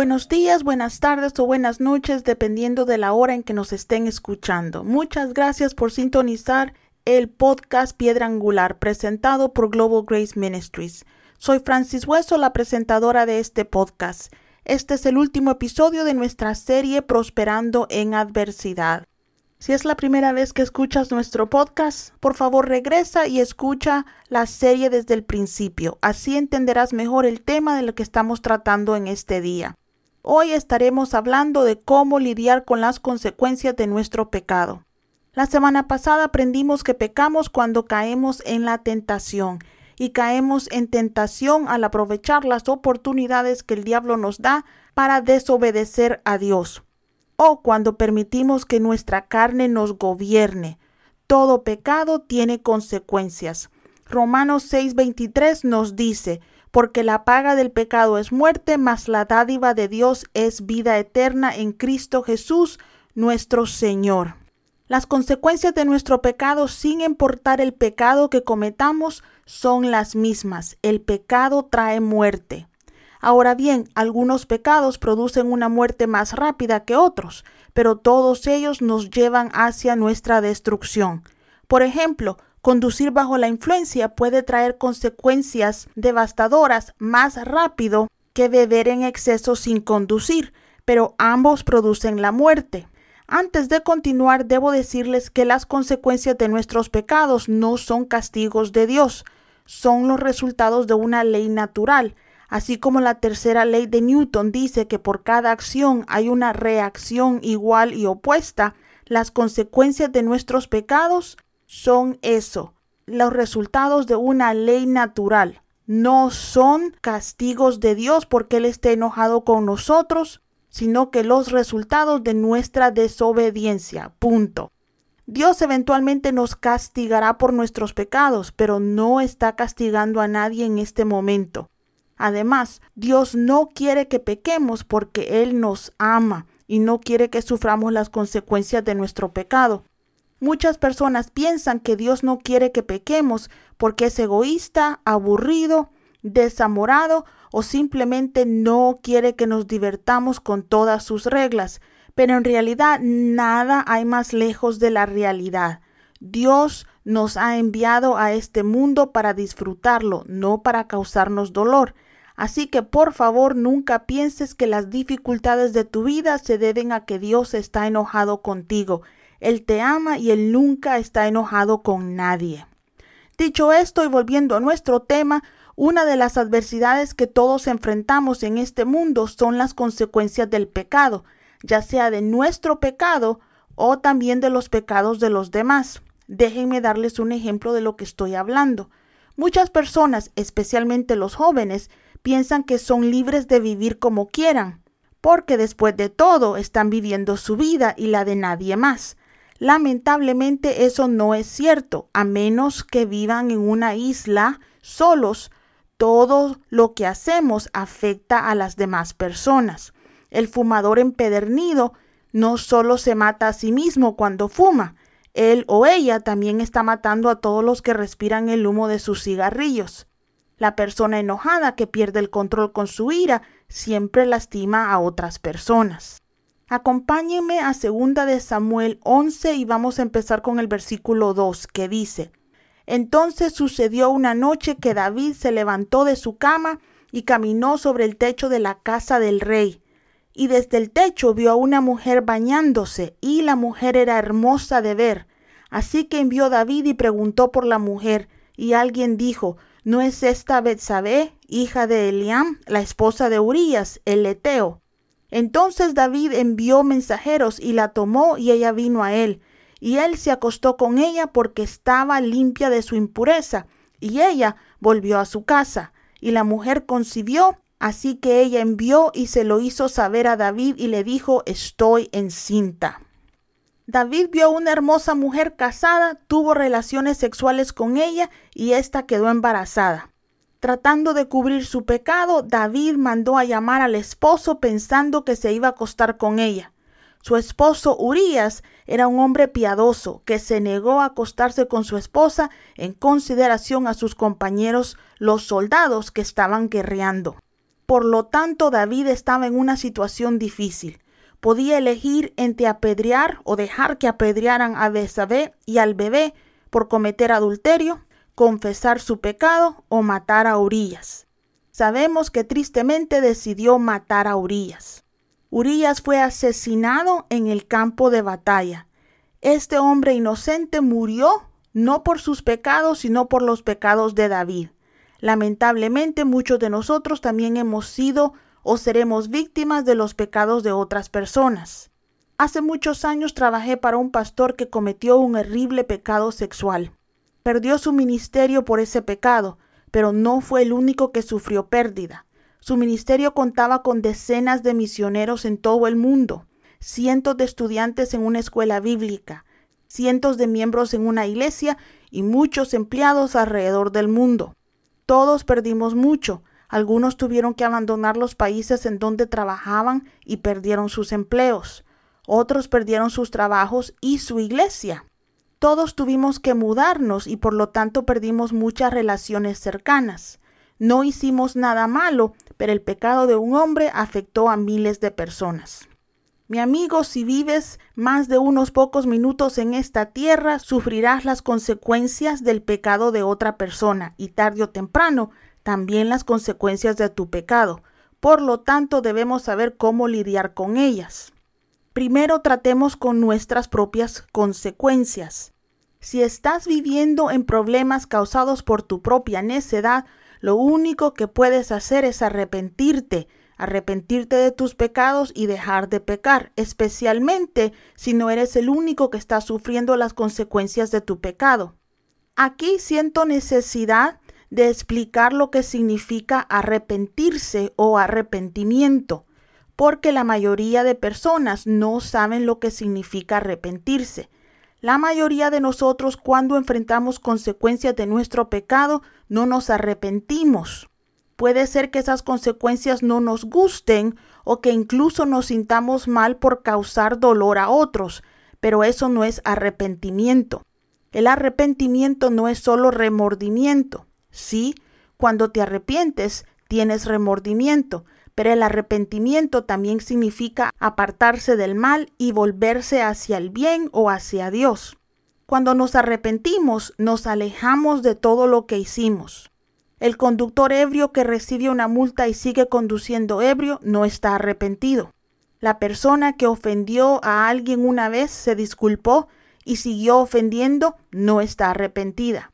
Buenos días, buenas tardes o buenas noches, dependiendo de la hora en que nos estén escuchando. Muchas gracias por sintonizar el podcast Piedra Angular presentado por Global Grace Ministries. Soy Francis Hueso, la presentadora de este podcast. Este es el último episodio de nuestra serie Prosperando en Adversidad. Si es la primera vez que escuchas nuestro podcast, por favor regresa y escucha la serie desde el principio. Así entenderás mejor el tema de lo que estamos tratando en este día. Hoy estaremos hablando de cómo lidiar con las consecuencias de nuestro pecado. La semana pasada aprendimos que pecamos cuando caemos en la tentación y caemos en tentación al aprovechar las oportunidades que el diablo nos da para desobedecer a Dios o cuando permitimos que nuestra carne nos gobierne. Todo pecado tiene consecuencias. Romanos 6:23 nos dice, porque la paga del pecado es muerte, mas la dádiva de Dios es vida eterna en Cristo Jesús, nuestro Señor. Las consecuencias de nuestro pecado, sin importar el pecado que cometamos, son las mismas. El pecado trae muerte. Ahora bien, algunos pecados producen una muerte más rápida que otros, pero todos ellos nos llevan hacia nuestra destrucción. Por ejemplo, Conducir bajo la influencia puede traer consecuencias devastadoras más rápido que beber en exceso sin conducir, pero ambos producen la muerte. Antes de continuar, debo decirles que las consecuencias de nuestros pecados no son castigos de Dios, son los resultados de una ley natural, así como la tercera ley de Newton dice que por cada acción hay una reacción igual y opuesta, las consecuencias de nuestros pecados son eso, los resultados de una ley natural. No son castigos de Dios porque Él esté enojado con nosotros, sino que los resultados de nuestra desobediencia. Punto. Dios eventualmente nos castigará por nuestros pecados, pero no está castigando a nadie en este momento. Además, Dios no quiere que pequemos porque Él nos ama y no quiere que suframos las consecuencias de nuestro pecado. Muchas personas piensan que Dios no quiere que pequemos porque es egoísta, aburrido, desamorado o simplemente no quiere que nos divertamos con todas sus reglas. Pero en realidad nada hay más lejos de la realidad. Dios nos ha enviado a este mundo para disfrutarlo, no para causarnos dolor. Así que por favor nunca pienses que las dificultades de tu vida se deben a que Dios está enojado contigo. Él te ama y Él nunca está enojado con nadie. Dicho esto y volviendo a nuestro tema, una de las adversidades que todos enfrentamos en este mundo son las consecuencias del pecado, ya sea de nuestro pecado o también de los pecados de los demás. Déjenme darles un ejemplo de lo que estoy hablando. Muchas personas, especialmente los jóvenes, piensan que son libres de vivir como quieran, porque después de todo están viviendo su vida y la de nadie más. Lamentablemente eso no es cierto, a menos que vivan en una isla solos. Todo lo que hacemos afecta a las demás personas. El fumador empedernido no solo se mata a sí mismo cuando fuma, él o ella también está matando a todos los que respiran el humo de sus cigarrillos. La persona enojada que pierde el control con su ira siempre lastima a otras personas. Acompáñenme a segunda de Samuel 11 y vamos a empezar con el versículo 2 que dice, Entonces sucedió una noche que David se levantó de su cama y caminó sobre el techo de la casa del rey. Y desde el techo vio a una mujer bañándose, y la mujer era hermosa de ver. Así que envió David y preguntó por la mujer, y alguien dijo, ¿no es esta Betsabé, hija de Eliam, la esposa de Urías, el leteo? Entonces David envió mensajeros y la tomó y ella vino a él. Y él se acostó con ella porque estaba limpia de su impureza. Y ella volvió a su casa. Y la mujer concibió, así que ella envió y se lo hizo saber a David y le dijo, estoy encinta. David vio una hermosa mujer casada, tuvo relaciones sexuales con ella y ésta quedó embarazada. Tratando de cubrir su pecado, David mandó a llamar al esposo pensando que se iba a acostar con ella. Su esposo Urías era un hombre piadoso que se negó a acostarse con su esposa en consideración a sus compañeros los soldados que estaban guerreando. Por lo tanto, David estaba en una situación difícil. Podía elegir entre apedrear o dejar que apedrearan a Besabé y al bebé por cometer adulterio, confesar su pecado o matar a Urías. Sabemos que tristemente decidió matar a Urías. Urías fue asesinado en el campo de batalla. Este hombre inocente murió no por sus pecados, sino por los pecados de David. Lamentablemente muchos de nosotros también hemos sido o seremos víctimas de los pecados de otras personas. Hace muchos años trabajé para un pastor que cometió un horrible pecado sexual. Perdió su ministerio por ese pecado, pero no fue el único que sufrió pérdida. Su ministerio contaba con decenas de misioneros en todo el mundo, cientos de estudiantes en una escuela bíblica, cientos de miembros en una iglesia y muchos empleados alrededor del mundo. Todos perdimos mucho. Algunos tuvieron que abandonar los países en donde trabajaban y perdieron sus empleos. Otros perdieron sus trabajos y su iglesia. Todos tuvimos que mudarnos y por lo tanto perdimos muchas relaciones cercanas. No hicimos nada malo, pero el pecado de un hombre afectó a miles de personas. Mi amigo, si vives más de unos pocos minutos en esta tierra, sufrirás las consecuencias del pecado de otra persona y tarde o temprano también las consecuencias de tu pecado. Por lo tanto, debemos saber cómo lidiar con ellas. Primero tratemos con nuestras propias consecuencias. Si estás viviendo en problemas causados por tu propia necedad, lo único que puedes hacer es arrepentirte, arrepentirte de tus pecados y dejar de pecar, especialmente si no eres el único que está sufriendo las consecuencias de tu pecado. Aquí siento necesidad de explicar lo que significa arrepentirse o arrepentimiento, porque la mayoría de personas no saben lo que significa arrepentirse. La mayoría de nosotros cuando enfrentamos consecuencias de nuestro pecado no nos arrepentimos. Puede ser que esas consecuencias no nos gusten o que incluso nos sintamos mal por causar dolor a otros, pero eso no es arrepentimiento. El arrepentimiento no es solo remordimiento. Sí, cuando te arrepientes, tienes remordimiento, pero el arrepentimiento también significa apartarse del mal y volverse hacia el bien o hacia Dios. Cuando nos arrepentimos, nos alejamos de todo lo que hicimos. El conductor ebrio que recibe una multa y sigue conduciendo ebrio no está arrepentido. La persona que ofendió a alguien una vez se disculpó y siguió ofendiendo no está arrepentida.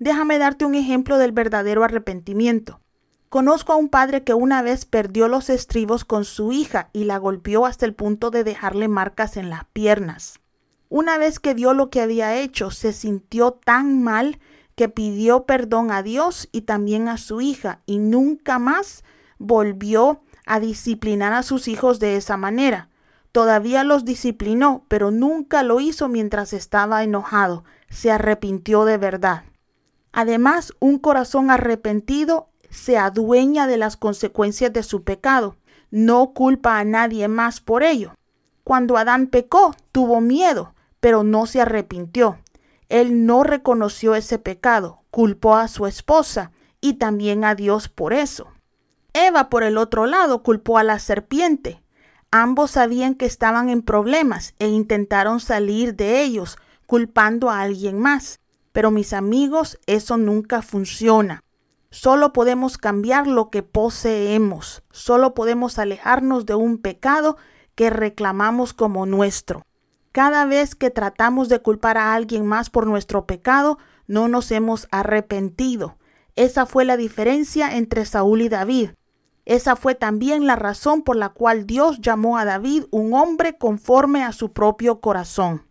Déjame darte un ejemplo del verdadero arrepentimiento. Conozco a un padre que una vez perdió los estribos con su hija y la golpeó hasta el punto de dejarle marcas en las piernas. Una vez que vio lo que había hecho, se sintió tan mal que pidió perdón a Dios y también a su hija y nunca más volvió a disciplinar a sus hijos de esa manera. Todavía los disciplinó, pero nunca lo hizo mientras estaba enojado. Se arrepintió de verdad. Además, un corazón arrepentido se adueña de las consecuencias de su pecado. No culpa a nadie más por ello. Cuando Adán pecó, tuvo miedo, pero no se arrepintió. Él no reconoció ese pecado, culpó a su esposa y también a Dios por eso. Eva, por el otro lado, culpó a la serpiente. Ambos sabían que estaban en problemas e intentaron salir de ellos, culpando a alguien más. Pero mis amigos, eso nunca funciona. Solo podemos cambiar lo que poseemos. Solo podemos alejarnos de un pecado que reclamamos como nuestro. Cada vez que tratamos de culpar a alguien más por nuestro pecado, no nos hemos arrepentido. Esa fue la diferencia entre Saúl y David. Esa fue también la razón por la cual Dios llamó a David un hombre conforme a su propio corazón.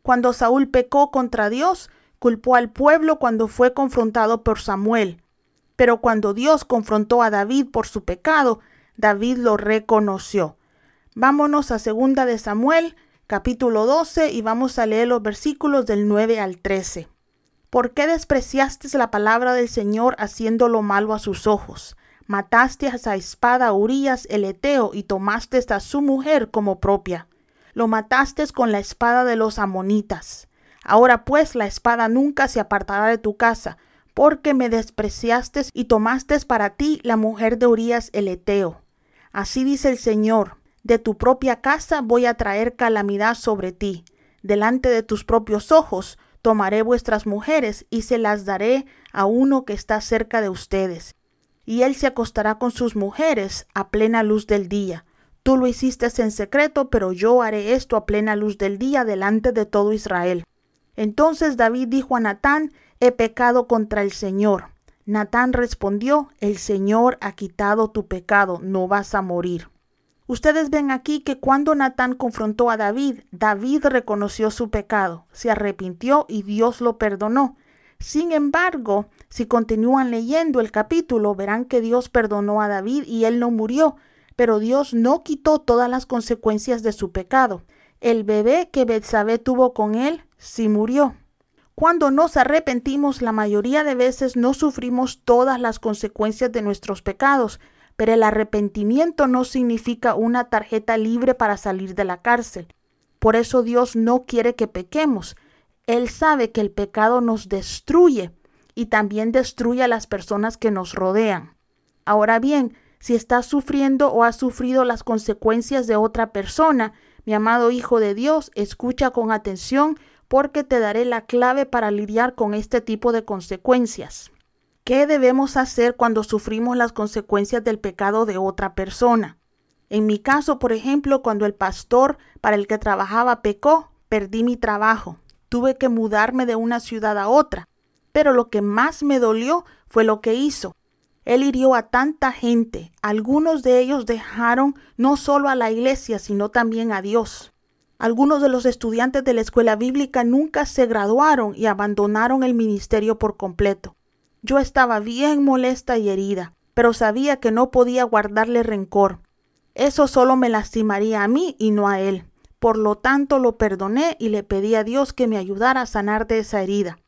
Cuando Saúl pecó contra Dios, culpó al pueblo cuando fue confrontado por Samuel. Pero cuando Dios confrontó a David por su pecado, David lo reconoció. Vámonos a segunda de Samuel, capítulo 12, y vamos a leer los versículos del 9 al 13. ¿Por qué despreciaste la palabra del Señor haciendo lo malo a sus ojos? Mataste a esa espada a Urias el Eteo y tomaste a su mujer como propia. Lo mataste con la espada de los amonitas. Ahora pues la espada nunca se apartará de tu casa, porque me despreciaste y tomaste para ti la mujer de Urias el Eteo. Así dice el Señor, de tu propia casa voy a traer calamidad sobre ti. Delante de tus propios ojos tomaré vuestras mujeres y se las daré a uno que está cerca de ustedes. Y él se acostará con sus mujeres a plena luz del día. Tú lo hiciste en secreto, pero yo haré esto a plena luz del día delante de todo Israel. Entonces David dijo a Natán, he pecado contra el Señor. Natán respondió, el Señor ha quitado tu pecado, no vas a morir. Ustedes ven aquí que cuando Natán confrontó a David, David reconoció su pecado, se arrepintió y Dios lo perdonó. Sin embargo, si continúan leyendo el capítulo, verán que Dios perdonó a David y él no murió, pero Dios no quitó todas las consecuencias de su pecado. El bebé que Betsabé tuvo con él sí murió. Cuando nos arrepentimos, la mayoría de veces no sufrimos todas las consecuencias de nuestros pecados, pero el arrepentimiento no significa una tarjeta libre para salir de la cárcel. Por eso Dios no quiere que pequemos. Él sabe que el pecado nos destruye y también destruye a las personas que nos rodean. Ahora bien, si estás sufriendo o has sufrido las consecuencias de otra persona, mi amado Hijo de Dios, escucha con atención porque te daré la clave para lidiar con este tipo de consecuencias. ¿Qué debemos hacer cuando sufrimos las consecuencias del pecado de otra persona? En mi caso, por ejemplo, cuando el pastor para el que trabajaba pecó, perdí mi trabajo. Tuve que mudarme de una ciudad a otra. Pero lo que más me dolió fue lo que hizo. Él hirió a tanta gente. Algunos de ellos dejaron no solo a la iglesia, sino también a Dios. Algunos de los estudiantes de la escuela bíblica nunca se graduaron y abandonaron el ministerio por completo. Yo estaba bien molesta y herida, pero sabía que no podía guardarle rencor. Eso solo me lastimaría a mí y no a él. Por lo tanto lo perdoné y le pedí a Dios que me ayudara a sanar de esa herida.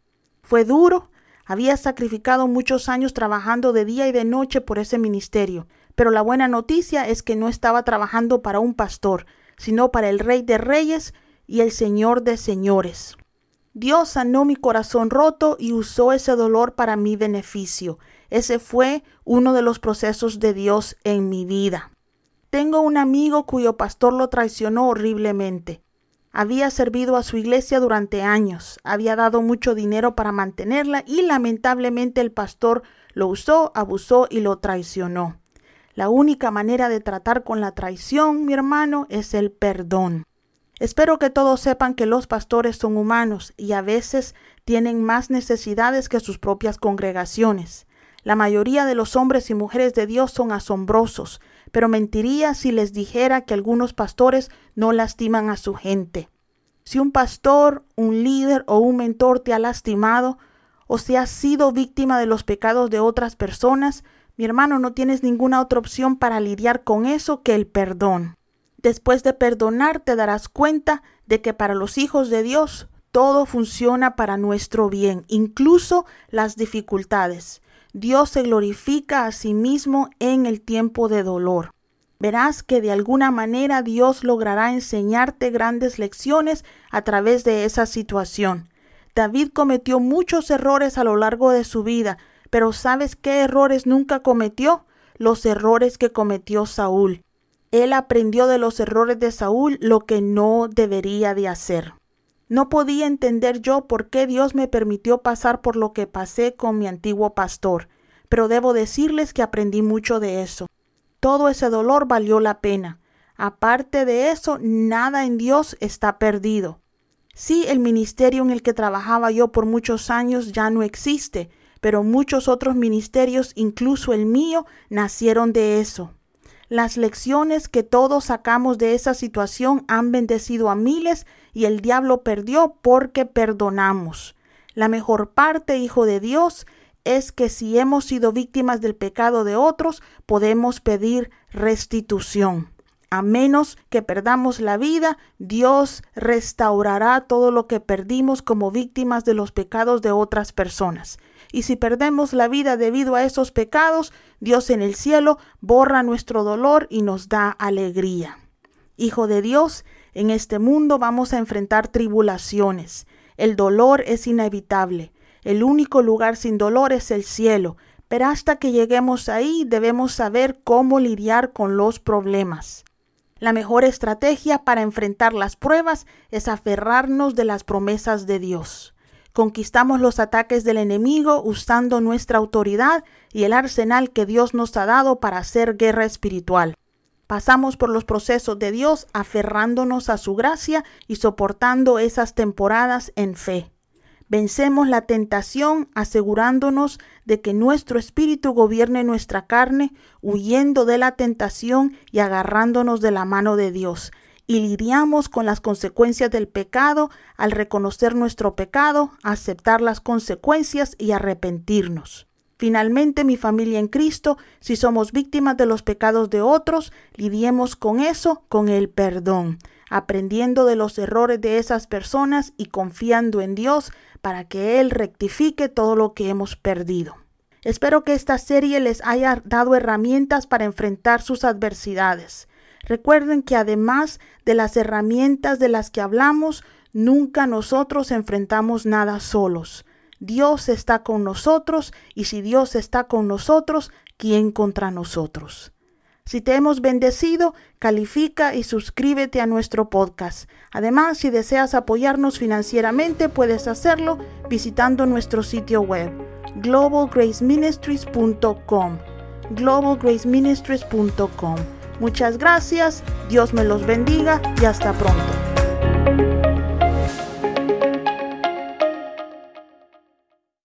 Fue duro, había sacrificado muchos años trabajando de día y de noche por ese ministerio, pero la buena noticia es que no estaba trabajando para un pastor, sino para el Rey de Reyes y el Señor de Señores. Dios sanó mi corazón roto y usó ese dolor para mi beneficio. Ese fue uno de los procesos de Dios en mi vida. Tengo un amigo cuyo pastor lo traicionó horriblemente. Había servido a su iglesia durante años, había dado mucho dinero para mantenerla y lamentablemente el pastor lo usó, abusó y lo traicionó. La única manera de tratar con la traición, mi hermano, es el perdón. Espero que todos sepan que los pastores son humanos y a veces tienen más necesidades que sus propias congregaciones. La mayoría de los hombres y mujeres de Dios son asombrosos, pero mentiría si les dijera que algunos pastores no lastiman a su gente. Si un pastor, un líder o un mentor te ha lastimado, o si has sido víctima de los pecados de otras personas, mi hermano, no tienes ninguna otra opción para lidiar con eso que el perdón. Después de perdonar te darás cuenta de que para los hijos de Dios todo funciona para nuestro bien, incluso las dificultades. Dios se glorifica a sí mismo en el tiempo de dolor. Verás que de alguna manera Dios logrará enseñarte grandes lecciones a través de esa situación. David cometió muchos errores a lo largo de su vida, pero ¿sabes qué errores nunca cometió? Los errores que cometió Saúl él aprendió de los errores de Saúl lo que no debería de hacer. No podía entender yo por qué Dios me permitió pasar por lo que pasé con mi antiguo pastor, pero debo decirles que aprendí mucho de eso. Todo ese dolor valió la pena. Aparte de eso, nada en Dios está perdido. Sí, el ministerio en el que trabajaba yo por muchos años ya no existe, pero muchos otros ministerios, incluso el mío, nacieron de eso. Las lecciones que todos sacamos de esa situación han bendecido a miles y el diablo perdió porque perdonamos. La mejor parte, hijo de Dios, es que si hemos sido víctimas del pecado de otros, podemos pedir restitución. A menos que perdamos la vida, Dios restaurará todo lo que perdimos como víctimas de los pecados de otras personas. Y si perdemos la vida debido a esos pecados, Dios en el cielo borra nuestro dolor y nos da alegría. Hijo de Dios, en este mundo vamos a enfrentar tribulaciones. El dolor es inevitable. El único lugar sin dolor es el cielo. Pero hasta que lleguemos ahí debemos saber cómo lidiar con los problemas. La mejor estrategia para enfrentar las pruebas es aferrarnos de las promesas de Dios. Conquistamos los ataques del enemigo usando nuestra autoridad y el arsenal que Dios nos ha dado para hacer guerra espiritual. Pasamos por los procesos de Dios aferrándonos a su gracia y soportando esas temporadas en fe. Vencemos la tentación asegurándonos de que nuestro espíritu gobierne nuestra carne, huyendo de la tentación y agarrándonos de la mano de Dios. Y lidiamos con las consecuencias del pecado al reconocer nuestro pecado, aceptar las consecuencias y arrepentirnos. Finalmente, mi familia en Cristo, si somos víctimas de los pecados de otros, lidiemos con eso, con el perdón, aprendiendo de los errores de esas personas y confiando en Dios para que Él rectifique todo lo que hemos perdido. Espero que esta serie les haya dado herramientas para enfrentar sus adversidades. Recuerden que además de las herramientas de las que hablamos, nunca nosotros enfrentamos nada solos. Dios está con nosotros y si Dios está con nosotros, ¿quién contra nosotros? Si te hemos bendecido, califica y suscríbete a nuestro podcast. Además, si deseas apoyarnos financieramente, puedes hacerlo visitando nuestro sitio web globalgraceministries.com globalgraceministries.com Muchas gracias, Dios me los bendiga y hasta pronto.